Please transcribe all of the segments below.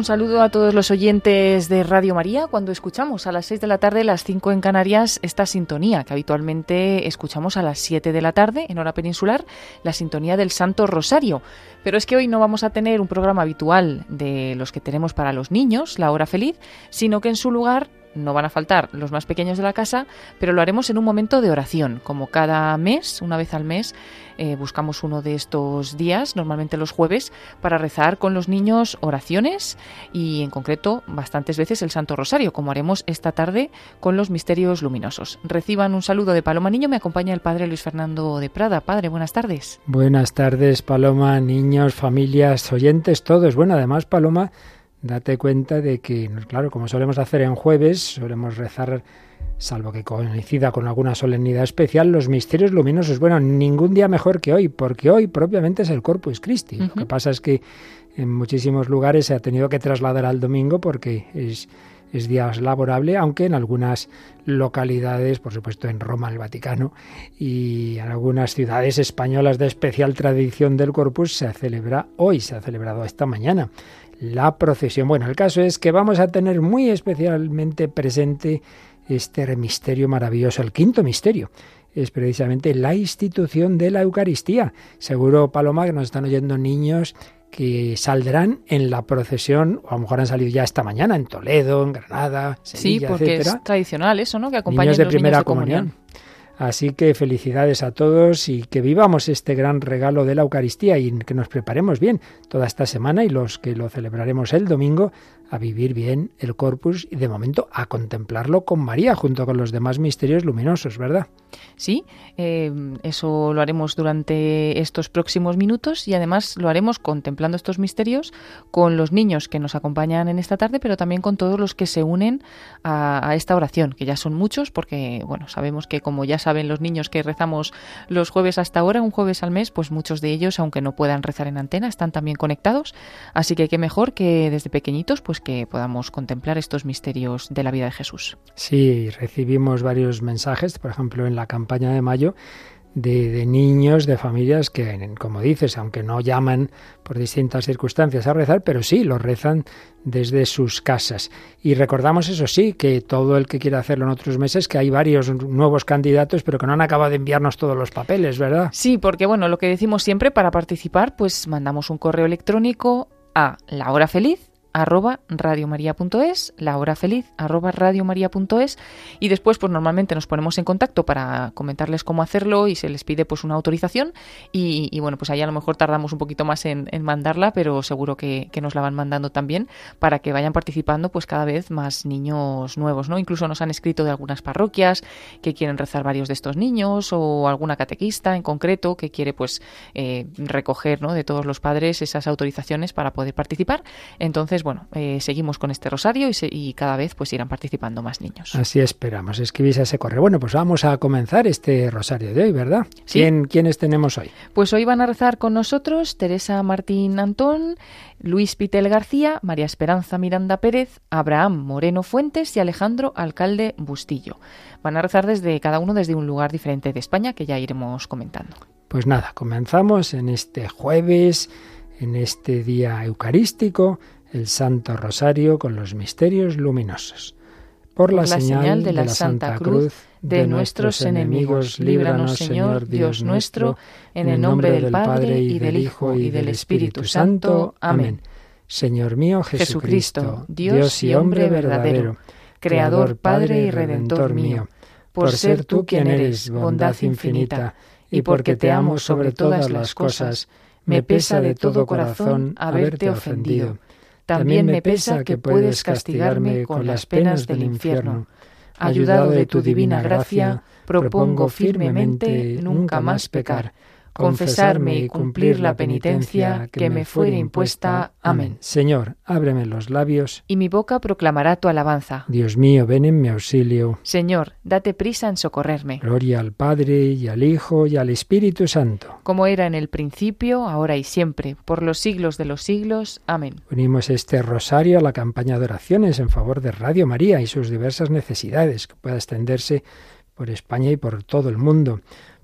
Un saludo a todos los oyentes de Radio María cuando escuchamos a las 6 de la tarde, las 5 en Canarias, esta sintonía que habitualmente escuchamos a las 7 de la tarde en hora peninsular, la sintonía del Santo Rosario. Pero es que hoy no vamos a tener un programa habitual de los que tenemos para los niños, la hora feliz, sino que en su lugar no van a faltar los más pequeños de la casa, pero lo haremos en un momento de oración, como cada mes, una vez al mes, eh, buscamos uno de estos días, normalmente los jueves, para rezar con los niños oraciones y en concreto bastantes veces el Santo Rosario, como haremos esta tarde con los misterios luminosos. Reciban un saludo de Paloma Niño, me acompaña el Padre Luis Fernando de Prada. Padre, buenas tardes. Buenas tardes, Paloma, niños, familias, oyentes, todos. Bueno, además, Paloma, date cuenta de que, claro, como solemos hacer en jueves, solemos rezar, salvo que coincida con alguna solemnidad especial, los misterios luminosos. Bueno, ningún día mejor que hoy, porque hoy propiamente es el Corpus Christi. Lo que pasa es que en muchísimos lugares se ha tenido que trasladar al domingo porque es, es día laborable, aunque en algunas localidades, por supuesto en Roma, el Vaticano, y en algunas ciudades españolas de especial tradición del Corpus, se celebra hoy, se ha celebrado esta mañana la procesión. Bueno, el caso es que vamos a tener muy especialmente presente este misterio maravilloso, el quinto misterio. Es precisamente la institución de la Eucaristía. Seguro, Paloma, que nos están oyendo niños que saldrán en la procesión, o a lo mejor han salido ya esta mañana en Toledo, en Granada, Sevilla, Sí, porque es tradicional eso, ¿no? Que acompañen niños de los primera niños de comunión. Así que felicidades a todos y que vivamos este gran regalo de la Eucaristía y que nos preparemos bien toda esta semana y los que lo celebraremos el domingo a vivir bien el corpus y de momento a contemplarlo con María junto con los demás misterios luminosos, ¿verdad? Sí, eh, eso lo haremos durante estos próximos minutos y además lo haremos contemplando estos misterios con los niños que nos acompañan en esta tarde, pero también con todos los que se unen a, a esta oración, que ya son muchos, porque bueno, sabemos que como ya saben los niños que rezamos los jueves hasta ahora, un jueves al mes, pues muchos de ellos, aunque no puedan rezar en antena, están también conectados. Así que qué mejor que desde pequeñitos, pues que podamos contemplar estos misterios de la vida de Jesús. Sí, recibimos varios mensajes, por ejemplo, en la campaña de mayo, de, de, niños, de familias que, como dices, aunque no llaman por distintas circunstancias a rezar, pero sí lo rezan desde sus casas. Y recordamos, eso sí, que todo el que quiera hacerlo en otros meses, que hay varios nuevos candidatos, pero que no han acabado de enviarnos todos los papeles, ¿verdad? Sí, porque bueno, lo que decimos siempre, para participar, pues mandamos un correo electrónico a la hora feliz arroba radiomaria.es, la hora feliz arroba radiomaria.es y después pues normalmente nos ponemos en contacto para comentarles cómo hacerlo y se les pide pues una autorización y, bueno pues ahí a lo mejor tardamos un poquito más en, mandarla pero seguro que, que, nos la van mandando también para que vayan participando pues cada vez más niños nuevos, ¿no? Incluso nos han escrito de algunas parroquias que quieren rezar varios de estos niños o alguna catequista en concreto que quiere pues eh, recoger ¿no? de todos los padres esas autorizaciones para poder participar. Entonces bueno, eh, seguimos con este rosario y, se, y, cada vez pues irán participando más niños. Así esperamos. Escribís a ese correo. Bueno, pues vamos a comenzar este rosario de hoy, ¿verdad? ¿Sí? ¿Quién, ¿Quiénes tenemos hoy? Pues hoy van a rezar con nosotros Teresa Martín Antón, Luis Pitel García, María Esperanza Miranda Pérez, Abraham Moreno Fuentes y Alejandro Alcalde Bustillo. Van a rezar desde cada uno desde un lugar diferente de España que ya iremos comentando. Pues nada, comenzamos en este jueves, en este día eucarístico el Santo Rosario con los misterios luminosos. Por la, Por la señal, señal de, la de la Santa Cruz de nuestros enemigos, líbranos, Señor Dios nuestro, en el nombre del Padre y del Hijo y del Espíritu Santo. Amén. Señor mío Jesucristo, Dios y hombre verdadero, Creador, Padre y Redentor mío, por ser tú quien eres bondad infinita, y porque te amo sobre todas las cosas, me pesa de todo corazón haberte ofendido también me pesa que puedes castigarme con las penas del infierno. Ayudado de tu divina gracia, propongo firmemente nunca más pecar confesarme y cumplir la penitencia que me fuere impuesta. Amén. Señor, ábreme los labios. Y mi boca proclamará tu alabanza. Dios mío, ven en mi auxilio. Señor, date prisa en socorrerme. Gloria al Padre y al Hijo y al Espíritu Santo. Como era en el principio, ahora y siempre, por los siglos de los siglos. Amén. Unimos este rosario a la campaña de oraciones en favor de Radio María y sus diversas necesidades, que pueda extenderse por España y por todo el mundo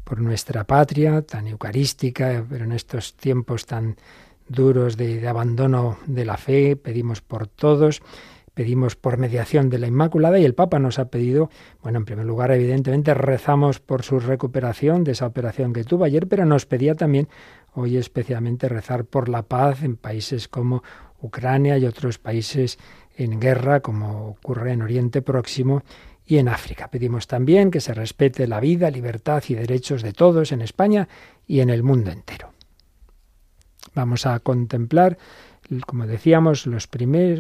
por nuestra patria tan eucarística, pero en estos tiempos tan duros de, abandono de la fe, pedimos por todos, pedimos por mediación de la Inmaculada y el Papa nos ha pedido, bueno, en primer lugar, evidentemente rezamos por su recuperación de esa operación que tuvo ayer, pero nos pedía también hoy especialmente rezar por la paz en países como Ucrania y otros países en guerra, como ocurre en Oriente Próximo y en África. Pedimos también que se respete la vida, libertad y derechos de todos en España y en el mundo entero. Vamos a contemplar, como decíamos, los,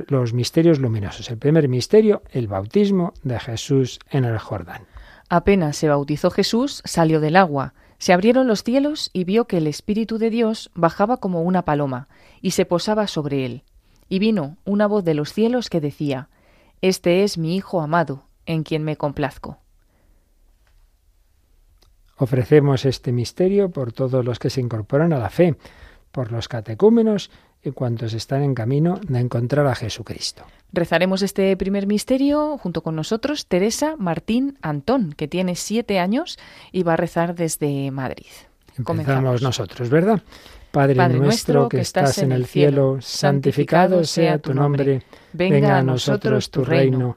los misterios luminosos. El primer misterio, el bautismo de Jesús en el Jordán. Apenas se bautizó Jesús, salió del agua. Se abrieron los cielos y vio que el Espíritu de Dios bajaba como una paloma y se posaba sobre él. Y vino una voz de los cielos que decía, Este es mi Hijo amado, en quien me complazco. Ofrecemos este misterio por todos los que se incorporan a la fe, por los catecúmenos y cuantos están en camino de encontrar a Jesucristo. Rezaremos este primer misterio junto con nosotros Teresa Martín Antón, que tiene siete años y va a rezar desde Madrid. Comenzamos nosotros, ¿verdad? Padre, nuestro que estás en el cielo, santificado sea tu nombre, venga a nosotros tu reino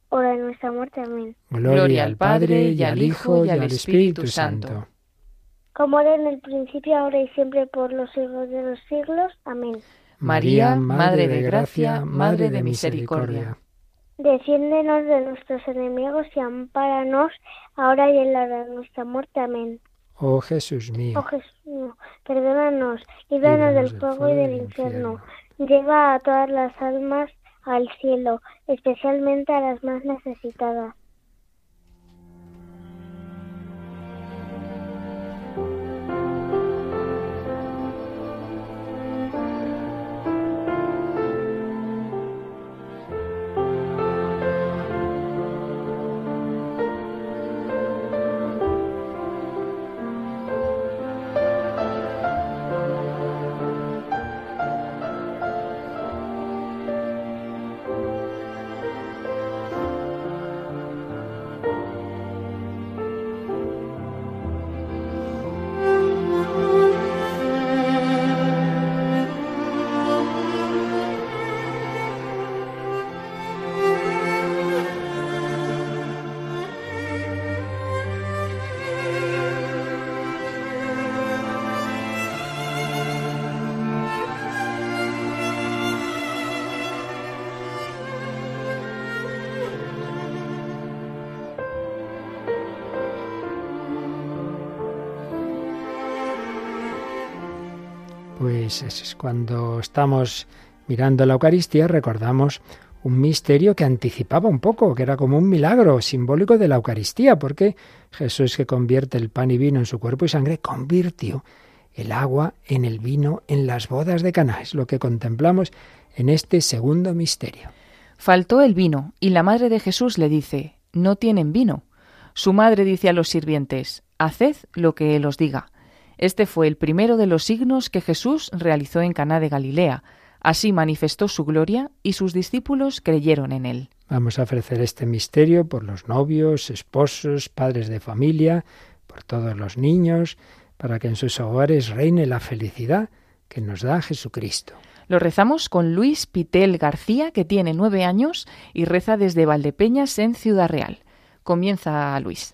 hora de nuestra muerte. Amén. Gloria al Padre, y al Hijo, y al Espíritu Santo. Como era en el principio, ahora y siempre, por los siglos de los siglos. Amén. María, Madre de Gracia, Madre de Misericordia. Defiéndenos de nuestros enemigos y ampáranos ahora y en la hora de nuestra muerte. Amén. Oh Jesús mío. Oh Jesús mío, perdónanos, líbranos del fuego y del infierno. Lleva a todas las almas al cielo, especialmente a las más necesitadas. Cuando estamos mirando la Eucaristía recordamos un misterio que anticipaba un poco, que era como un milagro simbólico de la Eucaristía, porque Jesús que convierte el pan y vino en su cuerpo y sangre, convirtió el agua en el vino en las bodas de Caná. Es lo que contemplamos en este segundo misterio. Faltó el vino y la madre de Jesús le dice, no tienen vino. Su madre dice a los sirvientes, haced lo que él os diga. Este fue el primero de los signos que Jesús realizó en Caná de Galilea. Así manifestó su gloria y sus discípulos creyeron en él. Vamos a ofrecer este misterio por los novios, esposos, padres de familia, por todos los niños, para que en sus hogares reine la felicidad que nos da Jesucristo. Lo rezamos con Luis Pitel García, que tiene nueve años y reza desde Valdepeñas en Ciudad Real. Comienza Luis.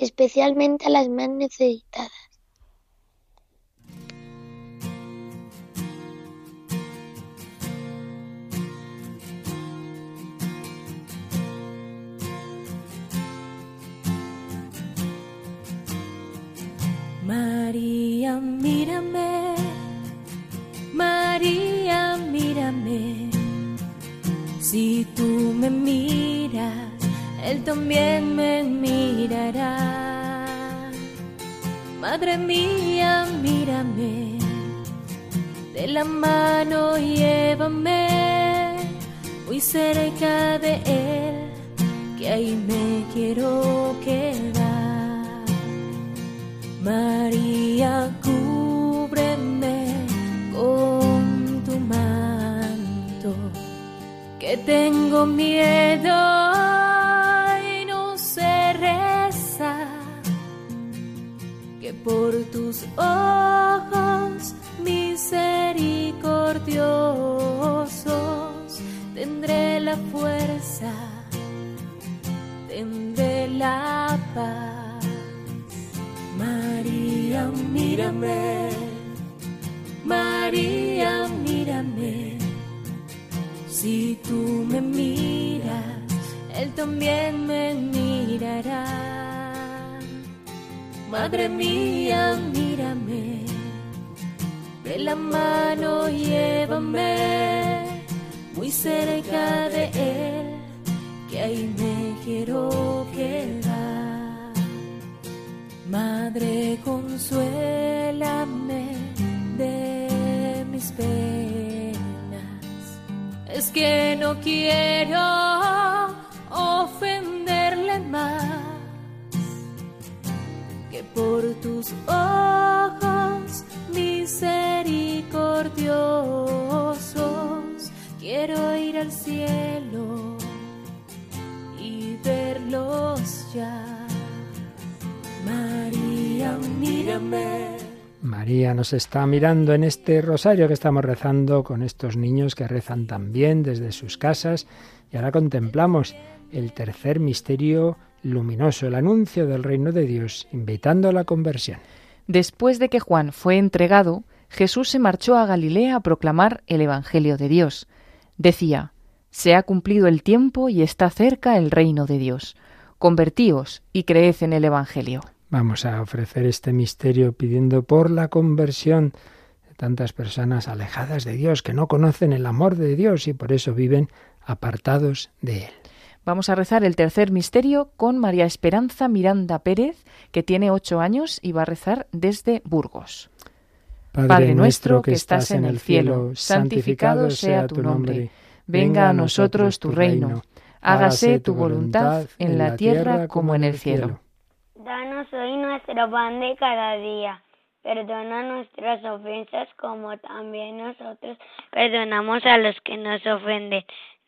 especialmente a las más necesitadas. María, mírame, María, mírame, si tú me miras él también me mirará. Madre mía, mírame, de la mano llévame muy cerca de Él, que ahí me quiero quedar. María, cúbreme con tu manto, que tengo miedo por tus ojos misericordiosos tendré la fuerza, tendré la paz. María, mírame, María, mírame, si tú me miras, Él también me mirará. Madre mía, mírame, de la mano llévame. Muy cerca de Él, que ahí me quiero quedar. Madre, consuélame de mis penas, es que no quiero por tus ojos misericordiosos quiero ir al cielo y verlos ya. María, mírame. María nos está mirando en este rosario que estamos rezando con estos niños que rezan también desde sus casas y ahora contemplamos el tercer misterio luminoso, el anuncio del reino de Dios, invitando a la conversión. Después de que Juan fue entregado, Jesús se marchó a Galilea a proclamar el Evangelio de Dios. Decía, Se ha cumplido el tiempo y está cerca el reino de Dios. Convertíos y creed en el Evangelio. Vamos a ofrecer este misterio pidiendo por la conversión de tantas personas alejadas de Dios, que no conocen el amor de Dios y por eso viven apartados de Él. Vamos a rezar el tercer misterio con María Esperanza Miranda Pérez, que tiene ocho años y va a rezar desde Burgos. Padre, nuestro que estás en el cielo, santificado sea tu nombre. Venga a nosotros tu reino. Hágase tu voluntad en la tierra como en el cielo. Danos hoy nuestro pan de cada día. Perdona nuestras ofensas como también nosotros perdonamos a los que nos ofenden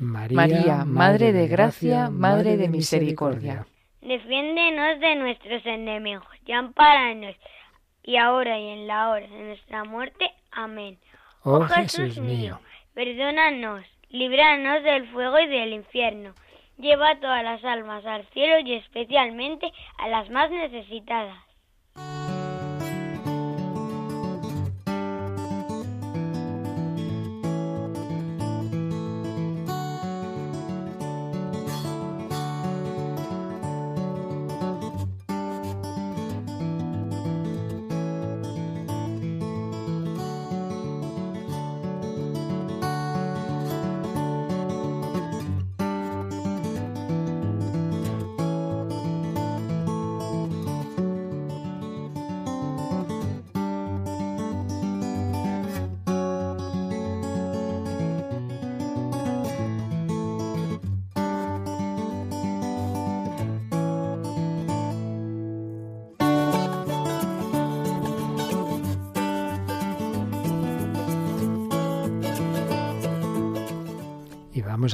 María, Madre de Gracia, Madre de Misericordia. Defiéndenos de nuestros enemigos y amparanos, y ahora y en la hora de nuestra muerte. Amén. Oh Jesús mío, perdónanos líbranos del fuego y del infierno. Lleva todas las almas al cielo y especialmente a las más necesitadas.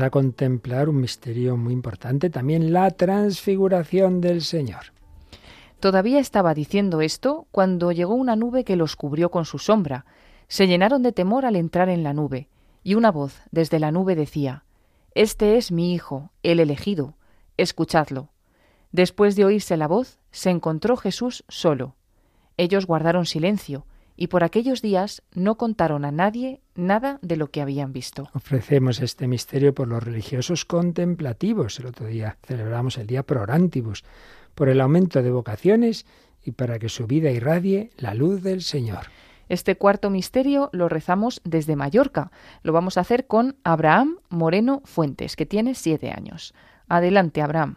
A contemplar un misterio muy importante, también la transfiguración del Señor. Todavía estaba diciendo esto cuando llegó una nube que los cubrió con su sombra. Se llenaron de temor al entrar en la nube, y una voz desde la nube decía, Este es mi Hijo, el elegido, escuchadlo. Después de oírse la voz, se encontró Jesús solo. Ellos guardaron silencio, y por aquellos días no contaron a nadie nada de lo que habían visto. Ofrecemos este misterio por los religiosos contemplativos. El otro día celebramos el día Prorantibus, por el aumento de vocaciones y para que su vida irradie la luz del Señor. Este cuarto misterio lo rezamos desde Mallorca. Lo vamos a hacer con Abraham Moreno Fuentes, que tiene siete años. Adelante, Abraham.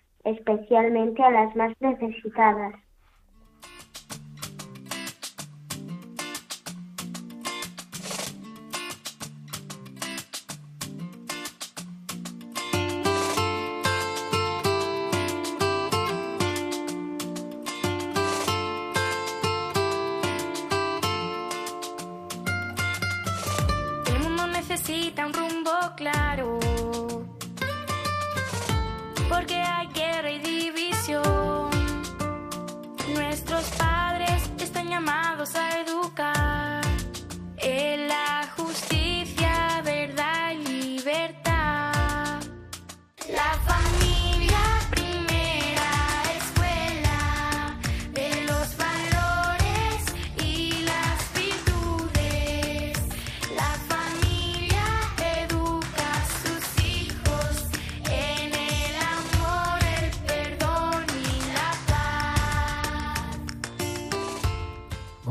especialmente a las más necesitadas.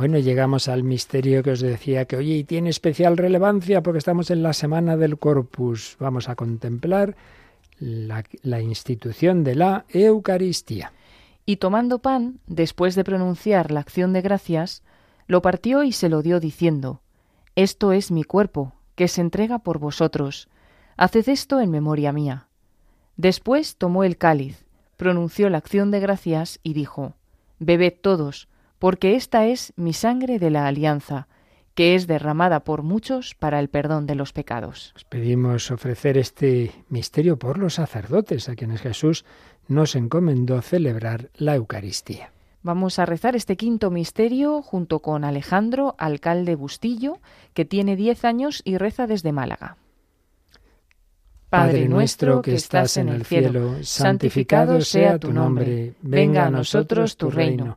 Bueno, llegamos al misterio que os decía que, oye, y tiene especial relevancia porque estamos en la semana del Corpus. Vamos a contemplar la, la institución de la Eucaristía. Y tomando pan, después de pronunciar la acción de gracias, lo partió y se lo dio diciendo, Esto es mi cuerpo, que se entrega por vosotros. Haced esto en memoria mía. Después tomó el cáliz, pronunció la acción de gracias y dijo, Bebed todos, porque esta es mi sangre de la alianza, que es derramada por muchos para el perdón de los pecados. Os pedimos ofrecer este misterio por los sacerdotes, a quienes Jesús nos encomendó celebrar la Eucaristía. Vamos a rezar este quinto misterio junto con Alejandro, alcalde Bustillo, que tiene 10 años y reza desde Málaga. Padre nuestro que estás en el cielo, santificado sea tu nombre, venga a nosotros tu reino,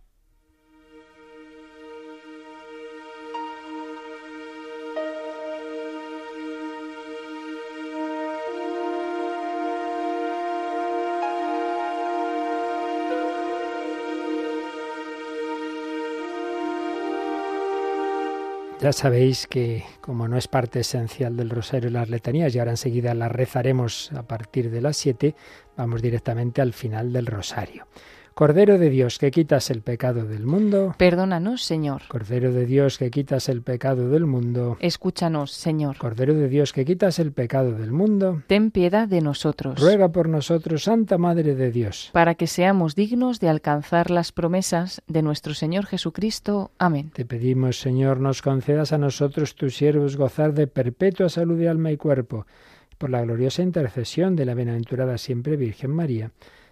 Ya sabéis que como no es parte esencial del rosario las letanías, y ahora enseguida las rezaremos a partir de las 7, vamos directamente al final del rosario. Cordero de Dios, que quitas el pecado del mundo. Perdónanos, Señor. Cordero de Dios, que quitas el pecado del mundo. Escúchanos, Señor. Cordero de Dios, que quitas el pecado del mundo. Ten piedad de nosotros. Ruega por nosotros, Santa Madre de Dios. Para que seamos dignos de alcanzar las promesas de nuestro Señor Jesucristo. Amén. Te pedimos, Señor, nos concedas a nosotros, tus siervos, gozar de perpetua salud de alma y cuerpo. Por la gloriosa intercesión de la bienaventurada siempre Virgen María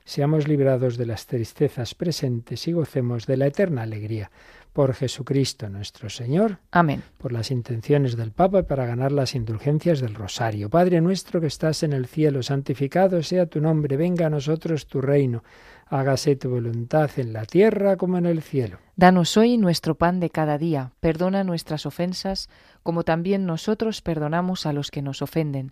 seamos librados de las tristezas presentes y gocemos de la eterna alegría. Por Jesucristo nuestro Señor. Amén. Por las intenciones del Papa para ganar las indulgencias del Rosario. Padre nuestro que estás en el cielo, santificado sea tu nombre, venga a nosotros tu reino. Hágase tu voluntad en la tierra como en el cielo. Danos hoy nuestro pan de cada día. Perdona nuestras ofensas, como también nosotros perdonamos a los que nos ofenden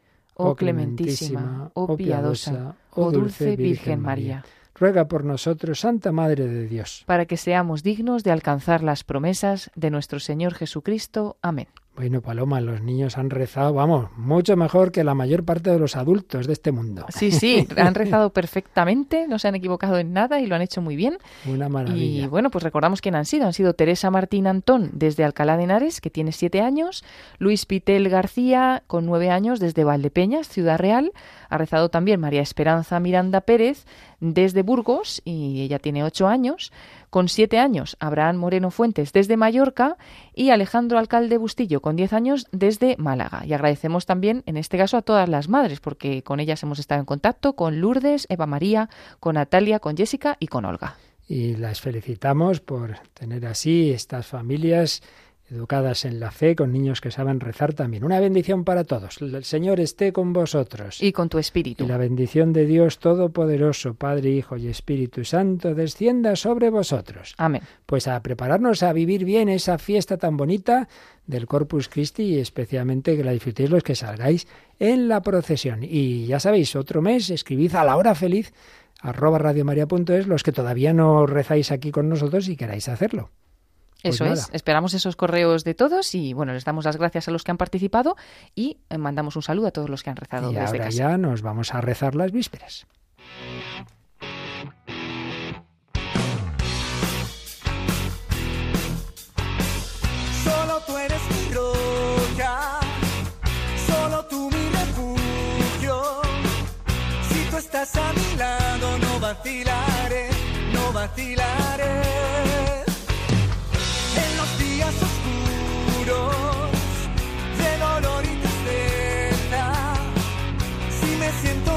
oh clementísima, oh piadosa, oh dulce Virgen María. Ruega por nosotros, Santa Madre de Dios. Para que seamos dignos de alcanzar las promesas de nuestro Señor Jesucristo. Amén. Bueno, Paloma, los niños han rezado, vamos, mucho mejor que la mayor parte de los adultos de este mundo. Sí, sí, han rezado perfectamente, no se han equivocado en nada y lo han hecho muy bien. Una maravilla. Y bueno, pues recordamos quién han sido. Han sido Teresa Martín Antón desde Alcalá de Henares, que tiene siete años, Luis Pitel García, con nueve años, desde Valdepeñas, Ciudad Real. Ha rezado también María Esperanza Miranda Pérez desde Burgos, y ella tiene ocho años. Con siete años, Abraham Moreno Fuentes desde Mallorca y Alejandro Alcalde Bustillo con diez años desde Málaga. Y agradecemos también, en este caso, a todas las madres, porque con ellas hemos estado en contacto, con Lourdes, Eva María, con Natalia, con Jessica y con Olga. Y las felicitamos por tener así estas familias educadas en la fe, con niños que saben rezar también. Una bendición para todos. El Señor esté con vosotros. Y con tu espíritu. Y la bendición de Dios Todopoderoso, Padre, Hijo y Espíritu Santo, descienda sobre vosotros. Amén. Pues a prepararnos a vivir bien esa fiesta tan bonita del Corpus Christi y especialmente que la disfrutéis los que salgáis en la procesión. Y ya sabéis, otro mes escribid a la hora feliz arroba radiomaria.es los que todavía no rezáis aquí con nosotros y queráis hacerlo. Pues Eso es, esperamos esos correos de todos y bueno, les damos las gracias a los que han participado y eh, mandamos un saludo a todos los que han rezado y desde ahora ya nos vamos a rezar las vísperas. Solo tú eres mi roca, solo tú mi refugio. Si tú estás a mi lado, no vacilaré, no vacilaré. De dolor y tristeza. Si me siento